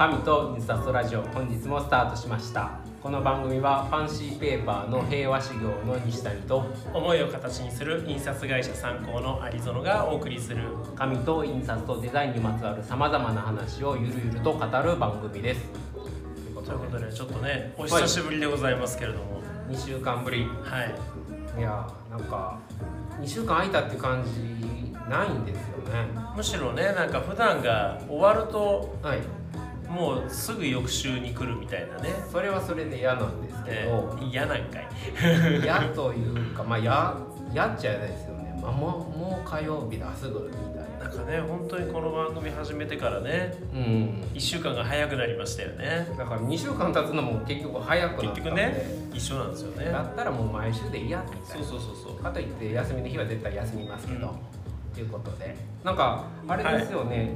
神と印刷ラジオ本日もスタートしました。この番組はファンシーペーパーの平和修行の西谷と思いを形にする印刷会社参考の有園がお送りする。紙と印刷とデザインにまつわるさまざまな話をゆるゆると語る番組です。ということでちょっとねお久しぶりでございますけれども。2週間ぶり。はい。いやーなんか2週間空いたって感じないんですよね。むしろねなんか普段が終わるとはいもうすぐ翌週に来るみたいなね。それはそれで嫌なんですけえど、ー嫌なんかい。嫌というかまあ嫌嫌っちゃ嫌ですよね、まあ、もうもう火曜日だすぐみたいな。なんかね本当にこの番組始めてからねうん。1週間が早くなりましたよね。だから2週間経つのも結局早くなったんで。結局ね一緒なんですよね。だったらもう毎週で嫌みたいな。そうそうそうそう。かといって休みの日は絶対休みますけど、ということで。なんかあれですよね、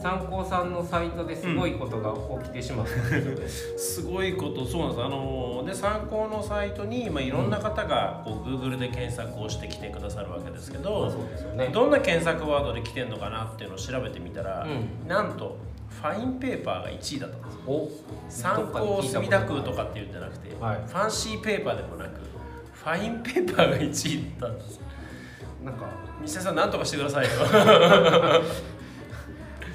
参考さんのサイトですごいことが起きてしまったんですすごいこと。そうなんです。あので参考のサイトに、まあ、いろんな方がこう Google で検索をしてきてくださるわけですけど、そうですよね。どんな検索ワードで来てんのかなっていうのを調べてみたら、うなんとファインペーパーが1位だったんです参考墨田区とかっていうんじゃなくて、はい。ファンシーペーパーでもなくファインペーパーが1位だったんですなんか、西田さん何とかしてくださいよ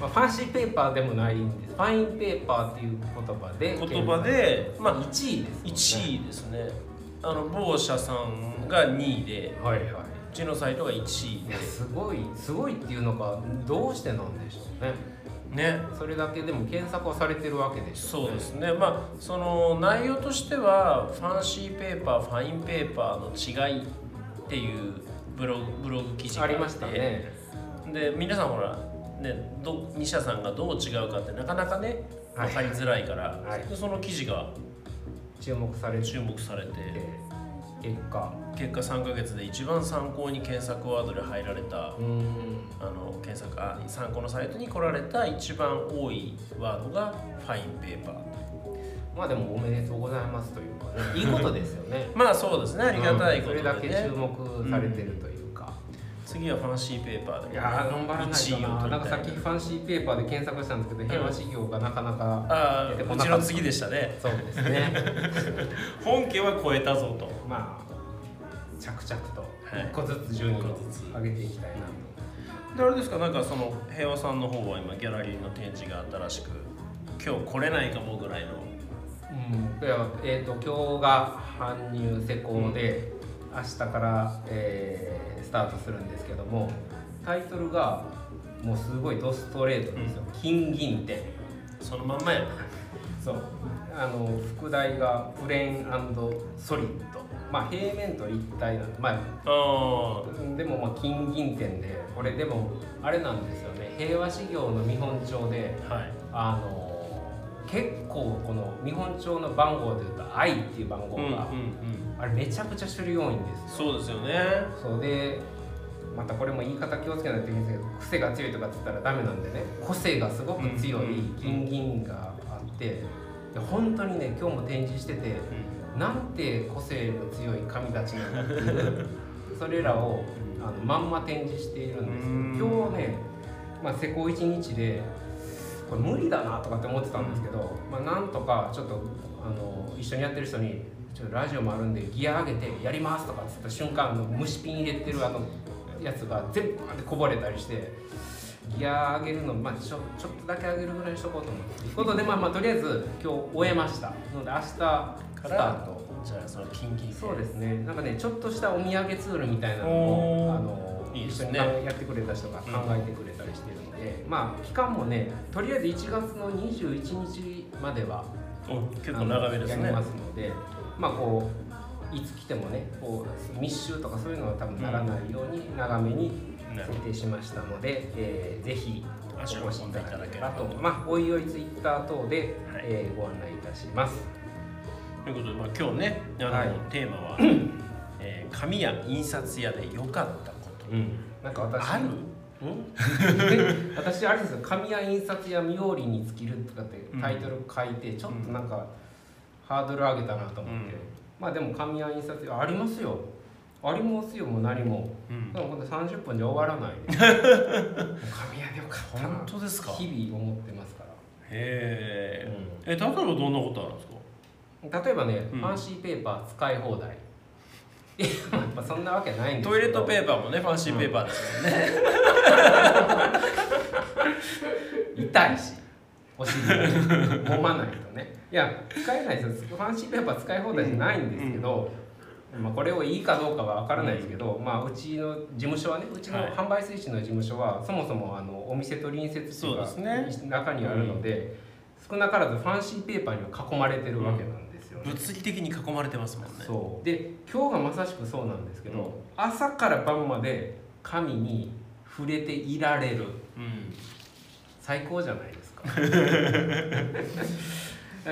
まあ、ファンシーペーパーでもないんです。ファインペーパーっていう言葉で言葉でまあ1位ですね。1位ですね。あの某社さんが2位ではいはい。うちのサイトが1位いでやすごいすごいっていうのがどうしてなんでしょうね。ね。それだけでも検索はされてるわけでしょそうですね。まあその内容としてはファンシーペーパーファインペーパーの違いっていうブログブログ記事がありましたね。で皆さんほらねど2社さんがどう違うかってなかなかねはい。分かりづらいから、はい。でその記事が注目されて。注目されて。結果。結果3ヶ月で一番参考に検索ワードで入られたあの検索あ参考のサイトに来られた一番多いワードがファインペーパー。まあでもおめでとうございますというかね。いいことですよね。まあそうですね。ありがたいことで、ね。うん。それだけ注目されてるという。か、次はファンシーペーパーいやー頑張らない1とな。な。んかさっきファンシーペーパーで検索したんですけど、平和事業がなかなかあ出てこなかった。あうちの次でしたね。そうですね。本家は超えたぞと。まあ着々とはい。一個ずつ順位を一個ずつ上げていきたいなと、であれですかなんかその平和さんの方は今ギャラリーの展示が新しく今日来れないかもぐらいの。うん、ではえー、と今日が搬入施工で、明日から、えースタートするんですけどもタイトルがもうすごいドストレートですよ「金銀展そのまんまやな」そう。あの副題が「プレーンソリッド」まあ平面と一体なんでまああでもまあ金銀展でこれでもあれなんですよね。平和修行の見本帳であはい。あの結構この見本帳の番号でいうと「愛」っていう番号が、うんうんうんあれめちゃくちゃ種類多いんですよ。そうですよね。そうでまたこれも言い方気をつけないといけないんですけど癖が強いとかって言ったらダメなんでね。個性がすごく強い金銀があってで本当にね今日も展示しててなんて個性の強い神たちなんだっていう それらをあのまんま展示しているんですうん。けど今日ね、まあ、施工1日でこれ無理だなとかって思ってたんですけど、まあ、なんとかちょっとあの一緒にやってる人に「ちょっとラジオもあるんでギア上げてやります」とかっつった瞬間あの虫ピン入れてるあのやつが全部バーってこぼれたりして。ギア上げるの、まあ、ちょちょっとだけ上げるぐらいにしとこうと思ってということで、まあまあ、とりあえず今日終えました。ので明日スタートじゃあそのキンキンそうですね。なんかねちょっとしたお土産ツールみたいなのをあの一緒にいいですね。やってくれた人が考えてくれたりしてるので、まあ期間もねとりあえず1月の21日まではお結構長めですね。やりますのでまあこういつ来てもねこう密集とかそういうのは多分ならないように長めに設定しましたので、えーぜひ足を運んでいただければあとまあおいおいツイッター等で、はい。えーご案内いたします。ということで、まあ、今日ねあの、はい。テーマは、えー紙や印刷屋で良かったこと。うん。なんか私ある？うん？で 私あれですよ。紙や印刷や冥利に尽きるとかってタイトル書いて、ちょっとなんかハードル上げたなと思って、うん。まあでも紙や印刷やありますよ。ありますよもう何も。うん。でもほんと30分じゃ終わらない。で紙屋でよかったな。本当ですか？へ日々思ってますから。ええ例えばどんなことあるんですか？例えばね、うん。ファンシーペーパー使い放題。いやまあそんなわけないんですトイレットペーーパーもねファンシーペーパーですよね、痛いしお尻揉まないとね。いや使えないですよ。ファンシーペーパー使い放題じゃないんですけど、まあ、これをいいかどうかは分からないですけど、まあ、うちの事務所はねうちのはい。販売推進の事務所はそもそもあのお店と隣接っていうそうかですね。中にあるので、少なからずファンシーペーパーには囲まれてるわけなんですよね。物理的に囲まれてますもんね。そう。で今日がまさしくそうなんですけど、うん。朝から晩まで紙に触れていられる。うん。最高じゃないですかだ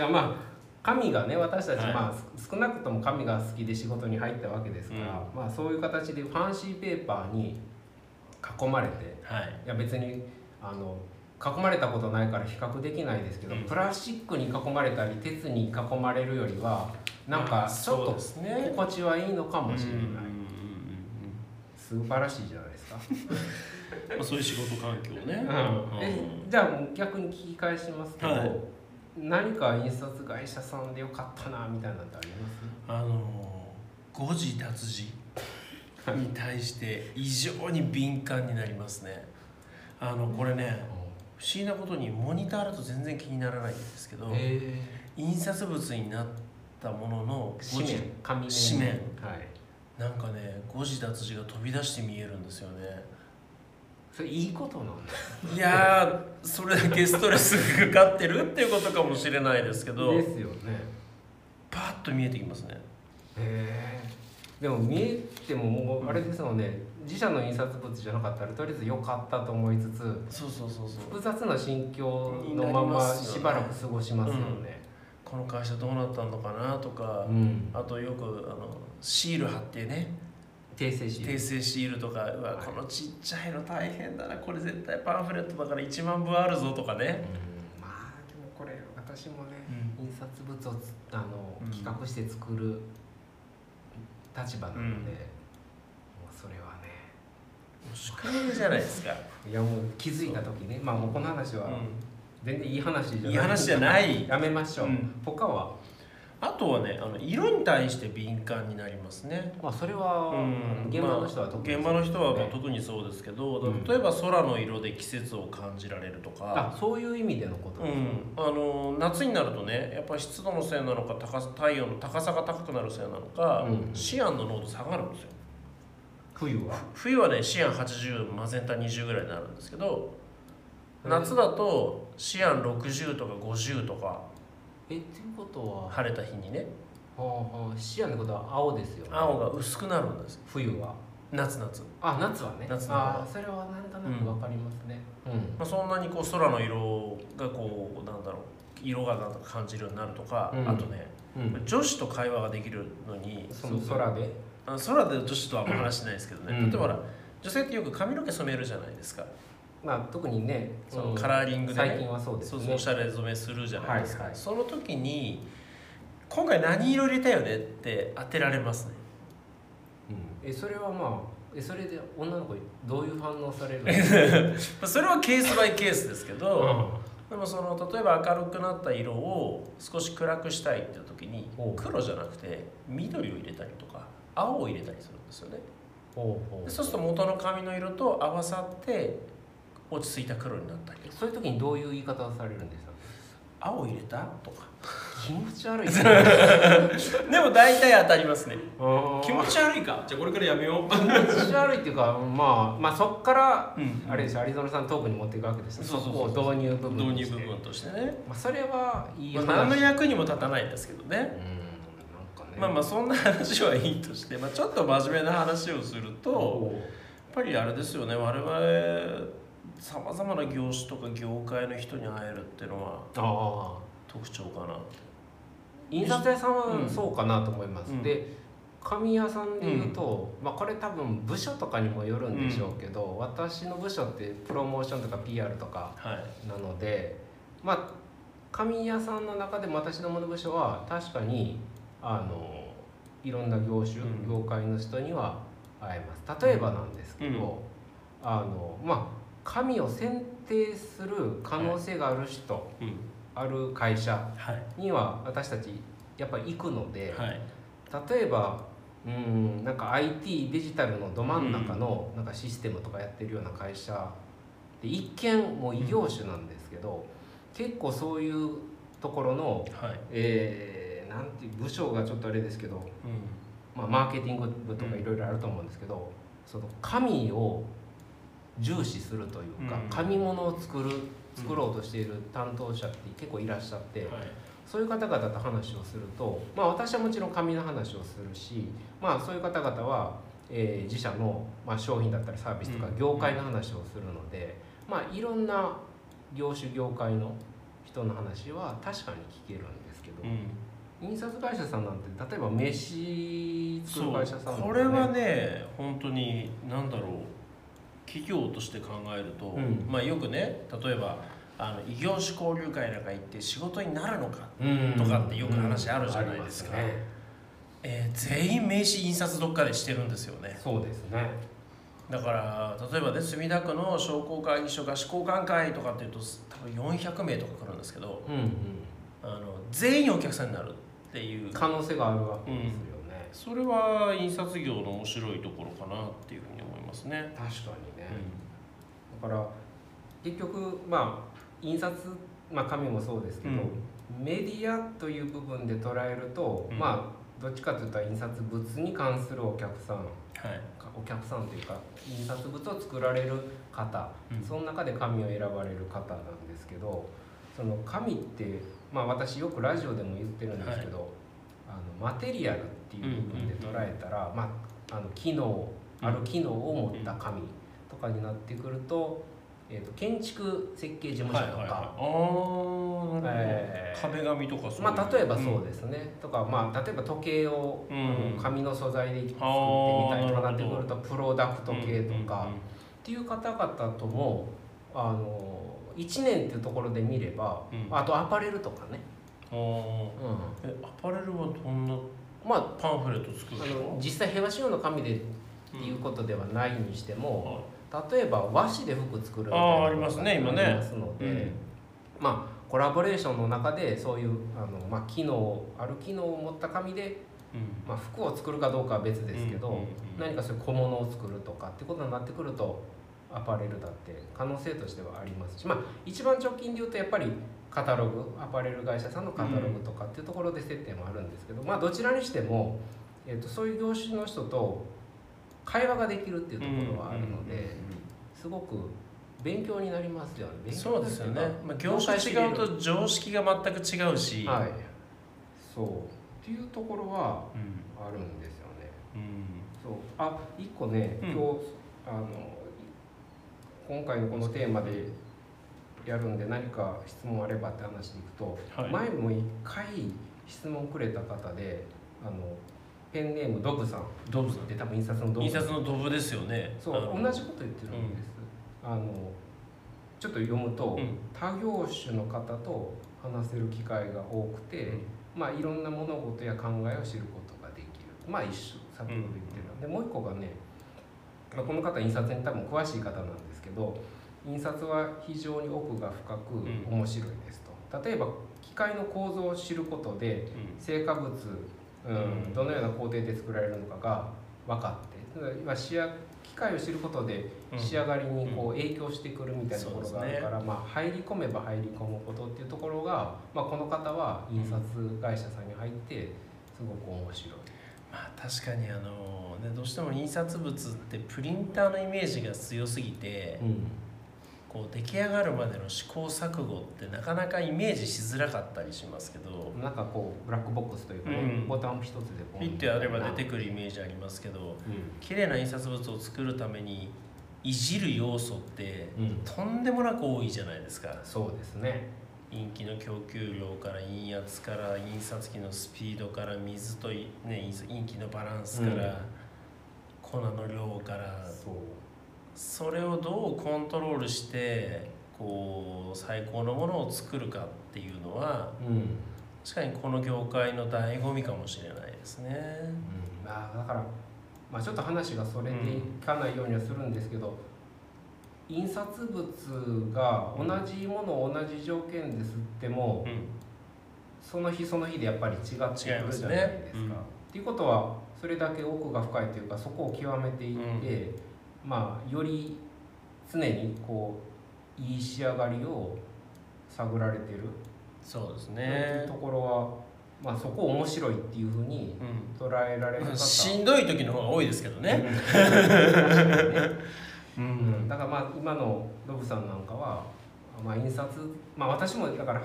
からまあ紙がね私たち、はい。ま少なくとも紙が好きで仕事に入ったわけですから、まあそういう形でファンシーペーパーに囲まれてはい。いや別にあの囲まれたことないから比較できないですけど、うん。プラスチックに囲まれたり鉄に囲まれるよりはなんかちょっと心地はいいのかもしれない、うんうんうん素晴らしいじゃないですか、うんまあそういう仕事環境ね、えじゃあもう逆に聞き返しますけど、はい。何か印刷会社さんでよかったなみたいなのってありまあの誤字脱字に対して異常に敏感になりますね。あのこれね不思議なことにモニターだと全然気にならないんですけど、え印刷物になったものの紙面。紙面。はい。なんかね誤字脱字が飛び出して見えるんですよねそれいいことなんだ。いやーそれだけストレスがかかってるっていうことかもしれないですけどですよね。パッと見えてきますね。へえでも見えてももうあれですよね。自社の印刷物じゃなかったらとりあえず良かったと思いつつそうそうそうそう。複雑な心境のまましばらく過ごしますよね。この会社どうなったのかなとか、うん。あとよくあのシール貼ってね訂正し訂正シールとかうわはい。このちっちゃいの大変だな。これ絶対パンフレットだから1万部あるぞとかね、まあでもこれ私もね、う印刷物をつあの、うん。企画して作る立場なので、うん。もうそれはね。宿命じゃないですか、いやもう気づいた時ね。まあもうこの話はう全然いい話じゃない。いい話じゃない。やめましょう、うん。他は？ん、あとはねあの色に対して敏感になりますね。まあそれは、うん。現場の人は特に、まあ現場の人はまあね特にそうですけど、うん。例えば空の色で季節を感じられるとか、あそういう意味でのこと。うですか、ん、あの夏になるとねやっぱり湿度のせいなのか高さ太陽の高さが高くなるせいなのか、うん。シアンの濃度下がるんですよ。冬は？冬はねシアン80マゼンタ20ぐらいになるんですけど夏だとシアン60とか50とかえっていうことは、は晴れた日にね。あはあ、シアンってことは青ですよね。青が薄くなるんですよ冬は。夏夏、あ夏はね。夏の方。があそれはなんとなくわかりますね。うん、まあ、そんなにこう空の色がこうなんだろう色がなんか感じるようになるとか、うん。あとねうん。女子と会話ができるのにその空で？あ空で女子とはあんま話してないですけどね、うん。例えば女性ってよく髪の毛染めるじゃないですかまあ特にねそのカラーリングで、ね、最近はそうですね。おしゃれ染めするじゃないですか、はいはい。その時に今回何色入れたよねって当てられますね？うん。えそれはまあえそれで女の子どういう反応される それはケースバイケースですけど、うでもその例えば明るくなった色を少し暗くしたいっていう時に黒じゃなくて緑を入れたりとか青を入れたりするんですよね。そうすると元の髪の色と合わさって落ち着いた黒になったりそういう時にどういう言い方をされるんですか？青入れた？とか。気持ち悪い。ね でも大体当たりますね。気気持ち悪いか？じゃあこれからやめよう。気持ち悪いっていうかまあまあそっからうん。あれですよ。アリゾナさんトークに持っていくわけですよ。そうそうそうこを導入部分と導して。入部分としてね、まあそれはいいまあ、話。何の役にも立たないですけどね。うんね。まあまあそんな話はいいとして、まあ、ちょっと真面目な話をするとやっぱりあれですよね。我々さまざまな業種とか業界の人に会えるっていうのは特徴かな印刷屋さんうんはそうかなと思います、うん。で紙屋さんでいうと、まあ、これ多分部署とかにもよるんでしょうけど、私の部署ってプロモーションとか PR とかはい。なのでまあ紙屋さんの中でも私どもの部署は確かにあのいろんな業種、うん。業界の人には会えます。例えばなんですけど、うん。あのまあ紙を選定する可能性がある人、うんある会社はい。には私たちやっぱり行くので、はい。例えばうんなんか IT デジタルのど真ん中のなんかシステムとかやってるような会社で一見もう異業種なんですけど、結構そういうところの、はい。えーなんていう部署がちょっとあれですけど、うまあ、マーケティング部とかいろいろあると思うんですけど、その紙を重視するというか、うん。紙物を作る作ろうとしている担当者って結構いらっしゃって。そういう方々と話をすると、まあ、私はもちろん紙の話をするし、まあ、そういう方々は、えー自社の、まあ、商品だったりサービスとかうん。業界の話をするので、まあ、いろんな業種業界の人の話は確かに聞けるんですけど、うん。印刷会社さんなんて例えば名刺作る会社さんこれはね本当に何だろう企業として考えると、うん。まあよくね例えばあの異業種交流会なんか行って仕事になるのか、うん。とかってよく話あるじゃないうんですか。ありますねえー全員名刺印刷どっかでしてるんですよね。そうですね。だから例えばね墨田区の商工会議所が施工館会とかっていうと多分400名とか来るんですけどうんうん。あの全員お客さんになるっていう。可能性があるわけですよね、それは印刷業の面白いところかなっていうふうに思いますね。確かに。ね、だから結局まあ印刷、まあ、紙もそうですけど、うん。メディアという部分で捉えると、うん。まあどっちかというと印刷物に関するお客さん。はい。お客さんというか印刷物を作られる方、うん。その中で紙を選ばれる方なんですけどその紙って、まあ、私よくラジオでも言ってるんですけど、あのマテリアルっていう部分で捉えたら、まあ、あの機能ある機能を持った紙。とかになってくると,、えー、と建築設計事務所とか。はいはいはい、あえー。壁紙とかそうまあ、例えばそうですね、とか、まあ、例えば時計を、うん。紙の素材で作ってみたいとかなってくるとプロダクト系とか、っていう方々ともあの1年っていうところで見れば、うん。あとアパレルとかね、うんうん。うん、あうーえアパレルはどんなん、まあパンフレット作るんあの実際平和仕様の紙でっていうことではないにしても、例えば和紙で服作るみたいなありますね今ね。ありますので、うん。まあコラボレーションの中でそういうあの、まあ、機能ある機能を持った紙で、うん。まあ、服を作るかどうかは別ですけど、うんうんうん何かそういう小物を作るとかってことになってくるとアパレルだって可能性としてはありますしまあ一番直近で言うとやっぱりカタログアパレル会社さんのカタログとかっていうところで接点もあるんですけど、まあどちらにしても、えー、とそういう業種の人と会話ができるっていうところはあるので、すごく勉強になりますよね。そうですよね、まあ、業種違うとと常識が全く違うし、はい。そう。っていうところはうんあるんですよね。うん。そう。あ一個ねうん。今日、あの今回のこのテーマでやるんで何か質問あればって話でいくと、はい。前も一回質問くれた方であのペンネームドブさん。ドブさんで多分印刷のドブ。印刷のドブですよね。そう同じこと言ってるんです、あのちょっと読むと、うん。他業種の方と話せる機会が多くて、まあいろんな物事や考えを知ることができる。まあ一緒先ほど言ってる、でもう一個がね、まあ、この方印刷に多分詳しい方なんですけど印刷は非常に奥が深く面白いですと、例えば機械の構造を知ることで成果物、うん。うんどのような工程で作られるのかが分かって。今仕上機械を知ることでうん。仕上がりにこう影響してくるみたいなところがあるから、まあ、入り込めば入り込むことっていうところが、まあ、この方は印刷会社さんに入ってすごく面白い。まあ確かにあの、ね、どうしても印刷物ってプリンターのイメージが強すぎてこう出来上がるまでの試行錯誤ってなかなかイメージしづらかったりしますけどなんかこうブラックボックスというかね、うん。ボタン一つでポンピッてやれば出てくるイメージありますけどうん。綺麗な印刷物を作るためにいじる要素ってうん。とんでもなく多いじゃないですか。そうですね。インキの供給量から印圧から印刷機のスピードから水とい、ね、インキのバランスから、うん。粉の量からそうそれをどうコントロールしてこう最高のものを作るかっていうのはうん確かにこの業界の醍醐味かもしれないですね。うんまあだから、まあ、ちょっと話がそれていかないようにはするんですけど、印刷物が同じものを同じ条件で吸ってもうんその日その日でやっぱり違ってくるじゃないですか。すねうんっていうことはそれだけ奥が深いというかそこを極めていって、まあより常にこういい仕上がりを探られてる、そうですね。うと。ころは、まあ、そこ面白いっていうふうにうん。捉えられる方しんどい時の方が多いですけどね。う うん、だからまあ今のロブさんなんかは、まあ、印刷、まあ、私もだから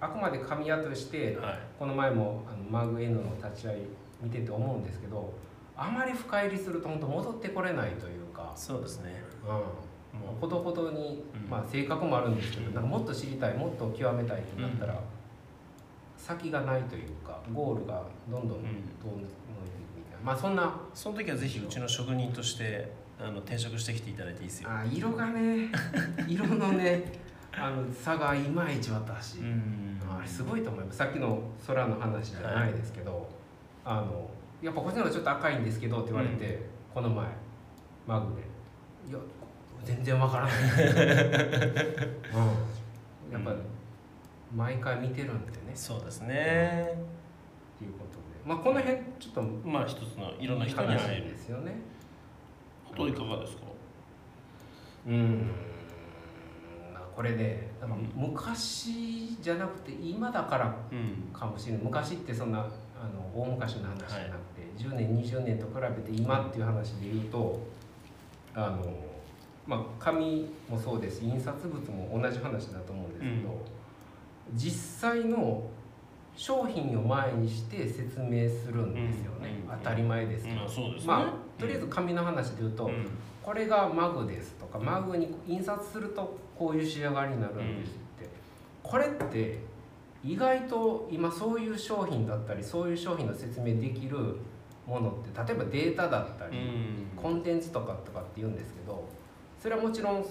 あくまで紙屋としてはい。この前もあのマグ N の立ち会い見てて思うんですけどあまり深入りすると本当戻ってこれないというか、そうですね。うん、もほどほどに、うん。まあ、性格もあるんですけどなんかもっと知りたいもっと極めたいってなったら、先がないというかゴールがどんどんどん。どん伸びていくみたいな。まあそんな。うその時はぜひうちの職人としてあの転職してきていただいていいですよ。あ色がね 色のねあの差がいまいち私、ん。あれすごいと思います。さっきの空の話じゃないですけど、あのやっぱこっちの方がちょっと赤いんですけどって言われて、この前マグで「いや全然わからない」うん、やっぱ、毎回見てるんでね。そうですね。っていうことで。まあこの辺ちょっとまあ一つのいろんな人に話会える。ですよね。あといかがですか？うん。まあこれねなんかうん。昔じゃなくて今だからうん。かもしれない。昔ってそんなあの大昔の話じゃなくて、10年20年と比べて今っていう話で言うとあのまあ紙もそうですし印刷物も同じ話だと思うんですけど、実際の商品を前にして説明するんですよね、うん。当たり前ですけど、まあそうですね。まあとりあえず紙の話で言うと、うん。これがマグですとかマグに印刷するとこういう仕上がりになるんですって、これって意外と今そういう商品だったりそういう商品の説明できるものって例えばデータだったり、コンテンツとかとかって言うんですけどそれはもちろん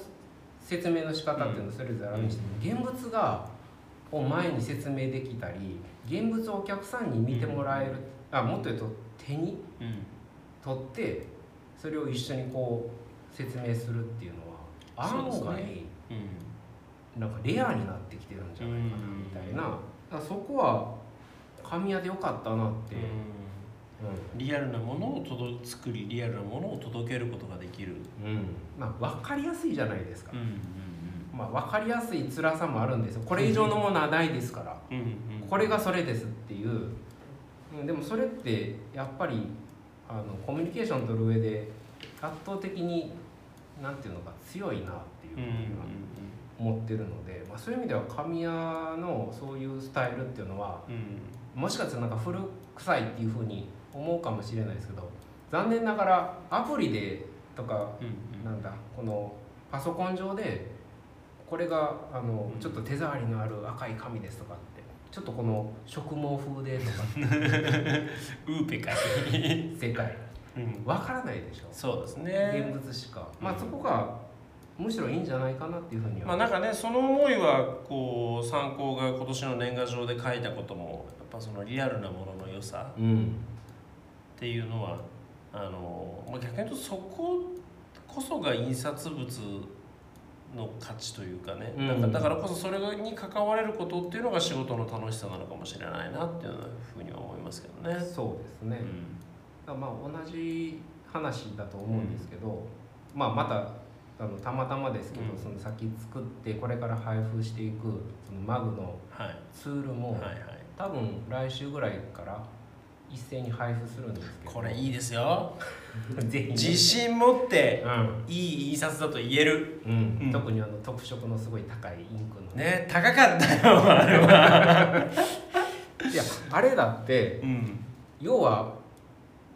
説明の仕方っていうのはそれぞれあるにしても、現物がを前に説明できたり現物をお客さんに見てもらえる、あもっと言うと手にうん。取ってそれを一緒にこう説明するっていうのは案外、ね。なんかレアになってきてるんじゃないかなみたいな、そこは神谷でよかったなって、うんリアルなものを届作りリアルなものを届けることができる。まあ、分かりやすいじゃないですか、んまあ、分かりやすい辛さもあるんですよ。これ以上のものはないですから、うんうんこれがそれですっていう、うん、でもそれってやっぱりあのコミュニケーション取る上で圧倒的になんていうのか強いなっていうふうには思ってるので、まあ、そういう意味では神谷のそういうスタイルっていうのはもしかしたらなんか古臭いっていうふうに思うかもしれないですけど残念ながらアプリでとかなんだこのパソコン上でこれがあのうん。ちょっと手触りのある赤い紙ですとかってちょっとこの植毛風でとか。ウーペか世界。うん。わからないでしょ。そうです現ね物しか。まあうん。そこがむしろいいんじゃないかなっていうふうには。まあなんかねその思いはこう参考が今年の年賀状で書いたこともやっぱそのリアルなものの良さ。うんっていうのはあの、まあ、逆に言うとそここそが印刷物の価値というかね、うん。だからこそそれに関われることっていうのが仕事の楽しさなのかもしれないなっていうふうには思いますけどね。そうですね、うん。まあ同じ話だと思うんですけど、まあまたあのたまたまですけど、うん。その先作ってこれから配布していくそのマグのはい。ツールも、はいはい。多分来週ぐらいから一斉に配布するんですけど。これいいですよ。ぜひね。自信持ってうん。いい印刷だと言える。うん。うん。特にあの特色のすごい高いインクの、ね高かったよあれはいやあれだってうん。要は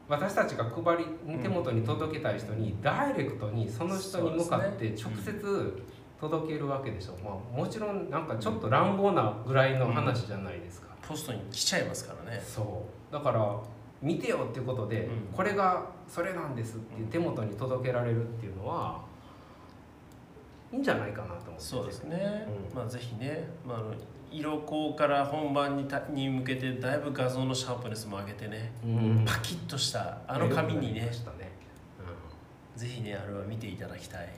私たちが配り手元に届けたい人にダイレクトにその人に向かって直接届けるわけでしょ、まあ、もちろんなんかちょっと乱暴なぐらいの話じゃないですか、ポストに来ちゃいますからね。そう。だから見てよっていうことで、うん。これがそれなんですって手元に届けられるっていうのはいいんじゃないかなと思って。そうですね、うん。まあぜひね、まあ、あの色光から本番にたに向けてだいぶ画像のシャープネスも上げてねうん。パキッとしたあの紙にねましたね、ぜひねあれは見ていただきたい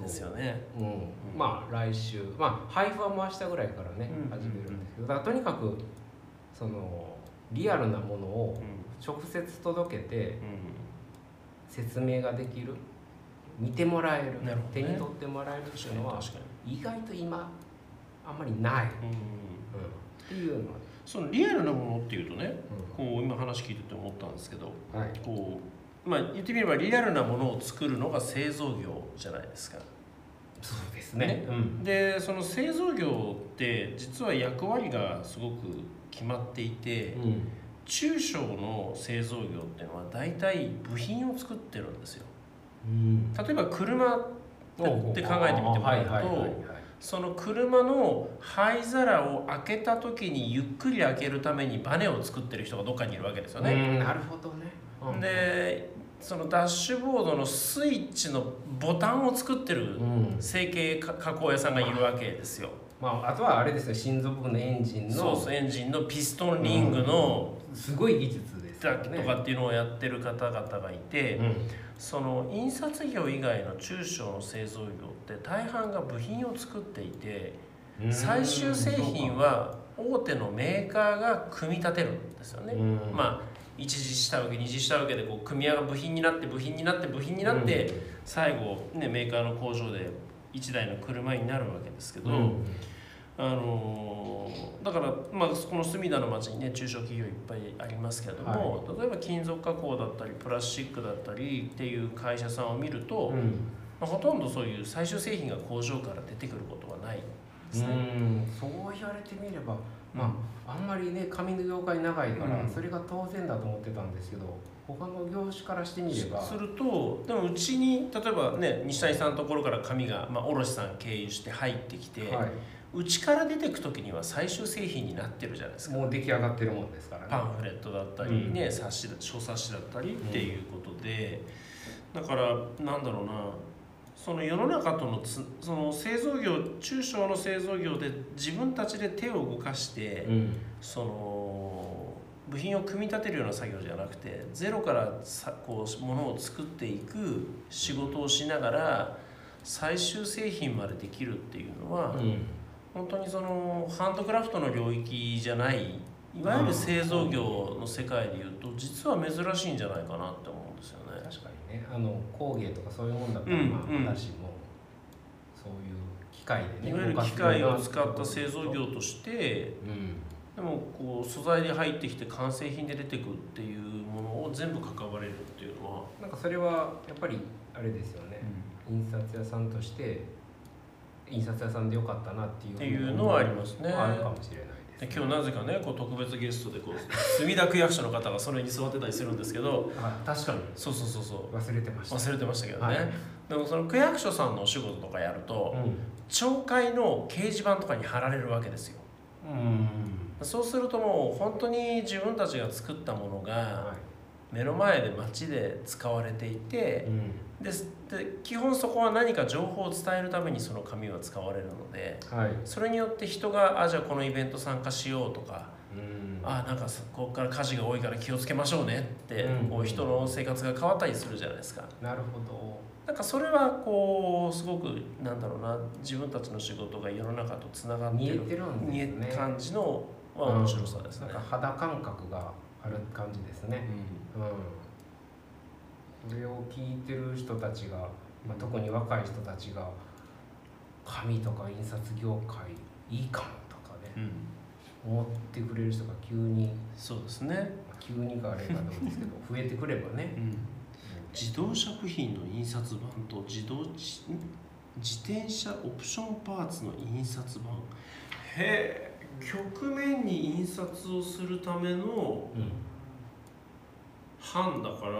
ですよね。うん。うん。まあ来週。まあ配布はもう明日ぐらいからね、うん。始めるんですけどだからとにかくそのリアルなものをう直接届けて説明ができる見てもらえる、ね。手に取ってもらえるって確いうのは意外と今あんまりない、に、うん、っていうのは、そのリアルなものっていうとねうこう今話聞いてて思ったんですけどんはい、こうまあ言ってみればリアルなものを作るのが製造業じゃないですか。そうですね。ね。うん。でその製造業って実は役割がすごく決まっていてうん。中小の製造業っていうのは大体部品を作ってるんですよ。うん。例えば車って考えてみてもらうとその車の灰皿を開けた時にゆっくり開けるためにバネを作ってる人がどっかにいるわけですよね、うん。なるほどね、うん、でそのダッシュボードのスイッチのボタンを作ってるうん。成形か加工屋さんがいるわけですよまあ、あとはあれですよ心臓部分のエンジンのそうそうエンジンのピストンリングのすごい技術ですね。とかっていうのをやってる方々がいて、うんその印刷業以外の中小の製造業って大半が部品を作っていてうん。最終製品は大手のメーカーが組み立てるんですよね。うん。まあ一次下請け二次下請けでこう組み合わ部品になって部品になって部品になって、最後、ね、メーカーの工場で1台の車になるわけですけど、うんあのーだから、まあ、この隅田の町にね中小企業いっぱいありますけれども、例えば金属加工だったりプラスチックだったりっていう会社さんを見ると、うん。まあ、ほとんどそういう最終製品が工場から出てくることはないですね。うん。そう言われてみればまああんまりね紙の業界長いから、うん。それが当然だと思ってたんですけど他の業種からしてみれば。するとでもうちに例えばね西谷さんのところから紙が、まあ、卸さん経由して入ってきて、はうちから出てく時には最終製品になってるじゃないですい、か。もう出来上がってるもんですからね。パンフレットだったり、うん。ね冊子だ小冊子だったりっていうことで、だからなんだろうなその世の中とのつその製造業中小の製造業で自分たちで手を動かして、うん。その部品を組み立てるような作業じゃなくてゼロからさこうものを作っていく仕事をしながら最終製品までできるっていうのは、うん。本当にそのハンドクラフトの領域じゃないいわゆる製造業の世界でいうと実は珍しいんじゃないかなって思うんですよね。確かにね。あの工芸とかそういうもんだから、うん。まあうん私もそういう機械でねいわゆる機械を使った製造業としてうんでもこう素材で入ってきて完成品で出てくっていうものを全部関われるっていうのは、なんかそれはやっぱりあれですよね、印刷屋さんとして印刷屋さんでよかったなっていうっていうのはありますね。あるかもしれないです、で今日なぜかねこう特別ゲストでこう墨田区役所の方がそれに座ってたりするんですけど。あ確かに。そうそうそうそう。忘れてました。忘れてましたけどね、はい。でもその区役所さんのお仕事とかやると、町会の掲示板とかに貼られるわけですようん、そうするともう本当に自分たちが作ったものがは目の前で街で使われていいてうん。でで基本そこは何か情報を伝えるためにその紙は使われるのではい。それによって人があじゃあこのイベント参加しようとかうん。あなんかそここから火事が多いから気をつけましょうねって、うん。こう人の生活が変わったりするじゃないですか。なるほどなんかそれはこうすごくなんだろうな自分たちの仕事が世の中とつながってる見えてるね感じのは面白さですね。なん。か肌感覚がある感じですね。うん。それを聞いてる人たちが、まあ、特に若い人たちが紙とか印刷業界いいかもとかねうん。思ってくれる人が急にそうですね、まあ急にかあれかと思うんですけど増えてくればね、自動車部品の印刷版と自動自転車オプションパーツの印刷版。へえ曲面に印刷をするためのうん版だから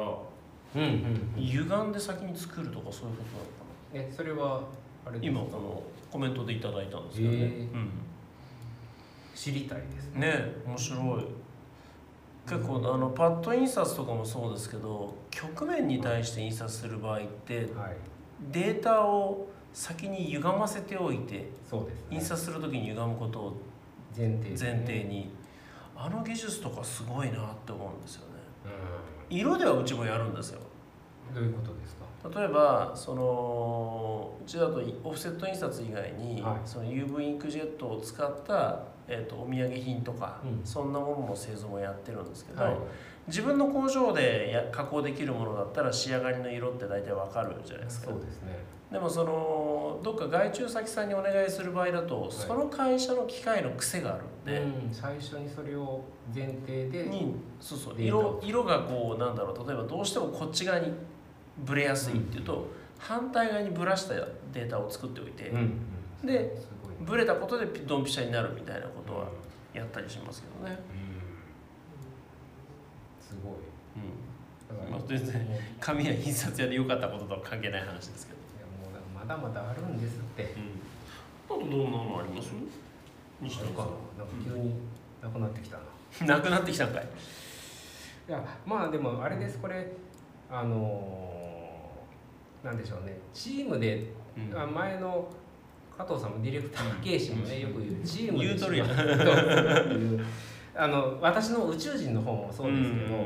うん。うん歪んで先に作るとかそういうことなの？かえそれはあれなですか？今このコメントでいただいたんですけどね、へー知りたいですうん、ね面白い結構あのパッド印刷とかもそうですけど曲面に対して印刷する場合ってはい。データを先に歪ませておいてそうです、ね、印刷する時に歪むことを前提にあの技術とかすごいなって思うんですよね。う色ではうちもやるんですよ。んどういうことですか？例えばそのうちだとオフセット印刷以外に、はい。その UV インクジェットを使った、えー、とお土産品とか、うん。そんなものの製造もやってるんですけど、はい。自分の工場でや加工できるものだったら仕上がりの色って大体わかるじゃないですか。そうですね。でもそのどっか外注先さんにお願いする場合だと、その会社の機械の癖があるんで、うん、最初にそれを前提でにそうそう色色がこうなんだろう例えばどうしてもこっち側にブレやすいっていうと、反対側にブラしたデータを作っておいて、うん。うん、でブレたことでピドンピシャになるみたいなことはやったりしますけどね、すごい。うん。まあ全然紙や印刷屋で良かったこととは関係ない話ですけど、もうまだまだあるんですって。あとどんなのあります？西あるかななんか急になくなってきたな、さ んなくなってきたんかい。いやまあでもあれです。これあのーなんでしょうね。チームで、うん。あ前の加藤さんもディレクター形式もねよく言うチームで言うという。あの私の宇宙人の方もそうですけど、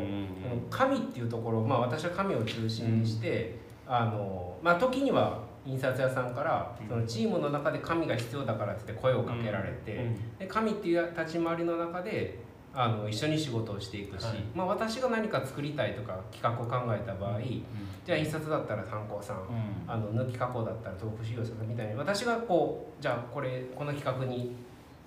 神っていうところ、まあ、私は神を中心にして、あのまあ、時には印刷屋さんからうん。そのチームの中で神が必要だからって言って声をかけられて、で神っていう立ち回りの中であの一緒に仕事をしていくし、はい。まあ、私が何か作りたいとか企画を考えた場合じゃあ印刷だったら参考さんうん。あの抜き加工だったら東北資料さんみたいに私がこうじゃあこれこの企画に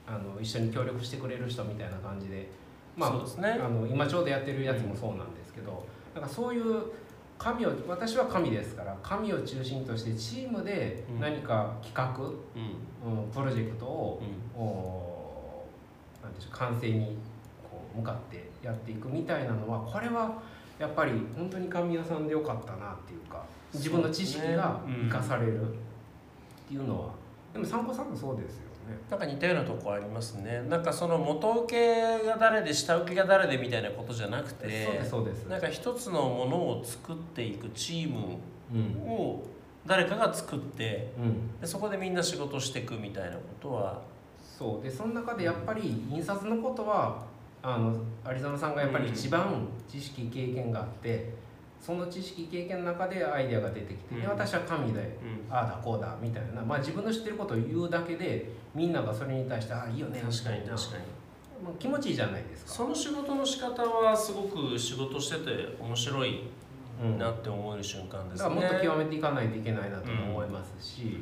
あの一緒に協力してくれる人みたいな感じで、まあね。あの今ちょうどやってるやつもそうなんですけど、なんかそういう神を私は神ですから神を中心としてチームで何か企画、うん。うんプロジェクトを、うん。おなんでしょう完成に向かってやっていくみたいなのはこれはやっぱり本当に神屋さんでよかったなっていうか自分の知識が生かされるっていうのは、でも参考さんもそうですよね。なんか似たようなとこありますね。なんかその元請けが誰で下請けが誰でみたいなことじゃなくてそうですそうです。なんか一つのものを作っていくチームうん。を誰かが作ってうん、でそこでみんな仕事していくみたいなことは。そう。でその中でやっぱり印刷のことはあのアリゾナさんがやっぱり一番知識経験があってその知識経験の中でアイデアが出てきて、私は神でうん。ああだこうだみたいな、まあ、自分の知ってることを言うだけでみんながそれに対してああいいよね。確かに確かに。まあ、気持ちいいじゃないですか。その仕事の仕方はすごく仕事してて面白いうんなって思える瞬間ですね。だからもっと極めていかないといけないなとも思いますし、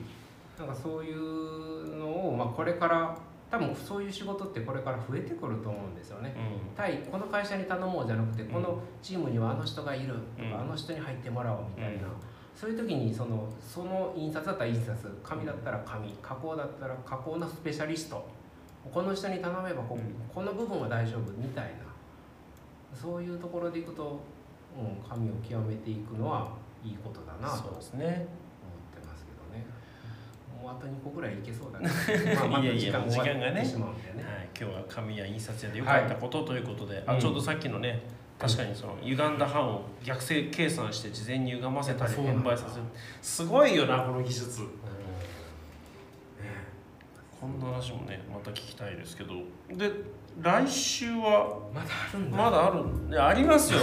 なんかそういうのを、まあ、これから多分そういう仕事ってこれから増えてくると思うんですよね。う対この会社に頼もうじゃなくてこのチームにはあの人がいるとか、うん。あの人に入ってもらおうみたいな、うん。そういう時にそのその印刷だったら印刷紙だったら紙加工だったら加工のスペシャリスト。この人に頼めばこ,、うん。この部分は大丈夫みたいな。そういうところでいくと、うん、紙を極めていくのはいいことだなと。そうですねもうあと2個ぐらいいけそうだね。まあいやいや時間がね。はい、今日は紙や印刷屋で良かったことということで、あちょうどさっきのね確かにその歪んだ版を逆正計算して事前に歪ませたりそうなん。だ変売させる。すごいよなこの技術こんな話もねまた聞きたいですけど。で来週は？まだあるんだ。まだあるんいやありますよ。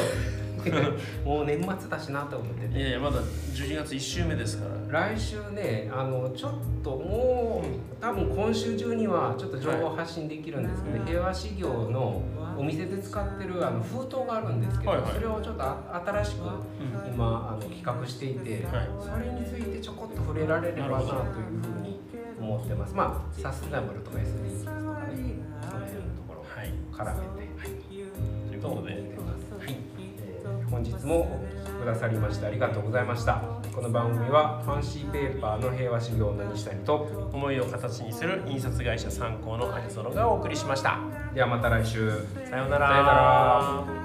もう年末だしなと思っていてやいやまだ12月1週目ですから。来週ねあのちょっともう多分今週中にはちょっと情報発信できるんですけど、平和修行のお店で使ってるあの封筒があるんですけど、はいはい。それをちょっとあ新しく今あの企画していて、はい。それについてちょこっと触れられればなというふうに思ってます。まあサステナブルとか SDGs とかね。その辺のところをはい。絡めて、ということではい。えー本日もお聞きくださりましてありがとうございました。この番組はファンシーペーパーの平和修行の西谷と思いを形にする印刷会社参考のアニソロがお送りしましたではまた来週さようなら